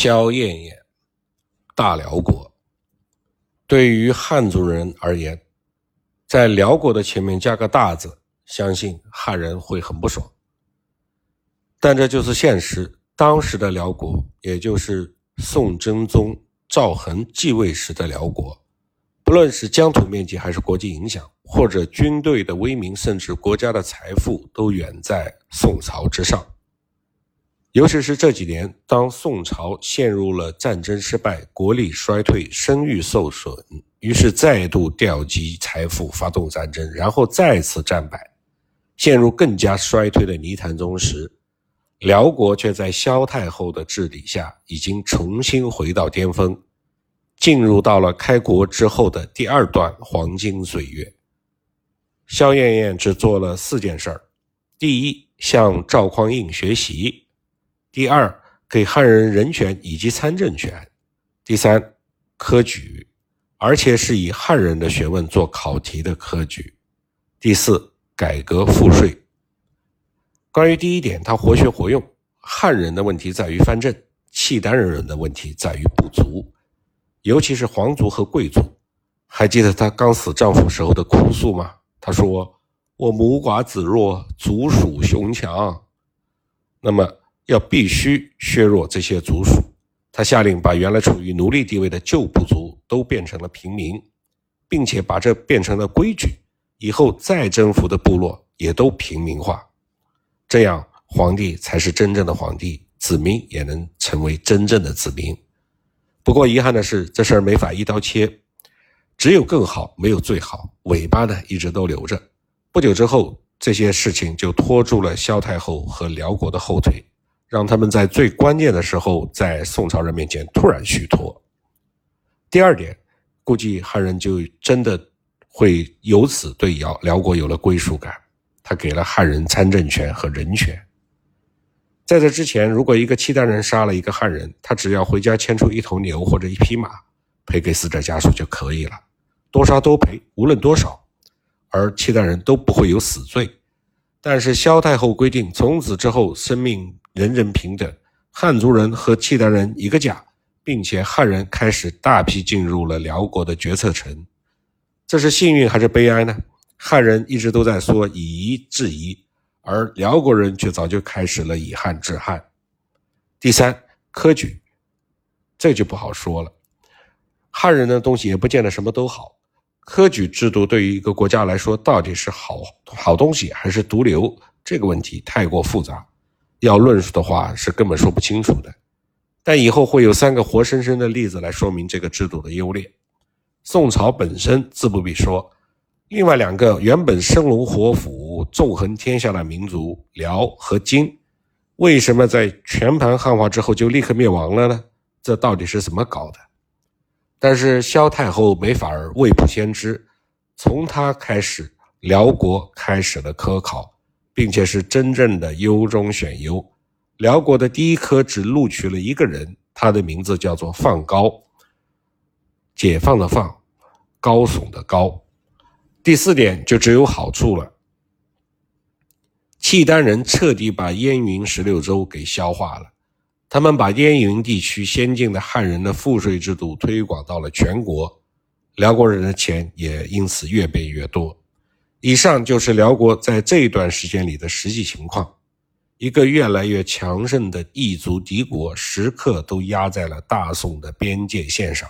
萧燕燕，大辽国。对于汉族人而言，在辽国的前面加个“大”字，相信汉人会很不爽。但这就是现实。当时的辽国，也就是宋真宗赵恒继位时的辽国，不论是疆土面积，还是国际影响，或者军队的威名，甚至国家的财富，都远在宋朝之上。尤其是这几年，当宋朝陷入了战争失败、国力衰退、声誉受损，于是再度调集财富发动战争，然后再次战败，陷入更加衰退的泥潭中时，辽国却在萧太后的治理下，已经重新回到巅峰，进入到了开国之后的第二段黄金岁月。萧燕燕只做了四件事儿：第一，向赵匡胤学习。第二，给汉人人权以及参政权；第三，科举，而且是以汉人的学问做考题的科举；第四，改革赋税。关于第一点，他活学活用。汉人的问题在于藩镇，契丹人的问题在于部族，尤其是皇族和贵族。还记得他刚死丈夫时候的哭诉吗？他说：“我母寡子弱，族属雄强。”那么。要必须削弱这些族属，他下令把原来处于奴隶地位的旧部族都变成了平民，并且把这变成了规矩，以后再征服的部落也都平民化，这样皇帝才是真正的皇帝，子民也能成为真正的子民。不过遗憾的是，这事儿没法一刀切，只有更好，没有最好，尾巴呢一直都留着。不久之后，这些事情就拖住了萧太后和辽国的后腿。让他们在最关键的时候，在宋朝人面前突然虚脱。第二点，估计汉人就真的会由此对辽辽国有了归属感。他给了汉人参政权和人权。在这之前，如果一个契丹人杀了一个汉人，他只要回家牵出一头牛或者一匹马，赔给死者家属就可以了，多杀多赔，无论多少，而契丹人都不会有死罪。但是萧太后规定，从此之后，生命。人人平等，汉族人和契丹人一个价，并且汉人开始大批进入了辽国的决策层，这是幸运还是悲哀呢？汉人一直都在说以夷制夷，而辽国人却早就开始了以汉治汉。第三，科举，这就不好说了。汉人的东西也不见得什么都好，科举制度对于一个国家来说，到底是好好东西还是毒瘤？这个问题太过复杂。要论述的话是根本说不清楚的，但以后会有三个活生生的例子来说明这个制度的优劣。宋朝本身自不必说，另外两个原本生龙活虎、纵横天下的民族辽和金，为什么在全盘汉化之后就立刻灭亡了呢？这到底是怎么搞的？但是萧太后没法儿未卜先知，从她开始，辽国开始了科考。并且是真正的优中选优，辽国的第一科只录取了一个人，他的名字叫做放高，解放的放，高耸的高。第四点就只有好处了，契丹人彻底把燕云十六州给消化了，他们把燕云地区先进的汉人的赋税制度推广到了全国，辽国人的钱也因此越备越多。以上就是辽国在这一段时间里的实际情况。一个越来越强盛的异族敌国，时刻都压在了大宋的边界线上。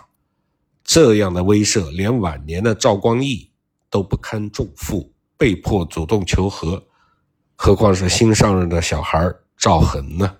这样的威慑，连晚年的赵光义都不堪重负，被迫主动求和，何况是新上任的小孩赵恒呢？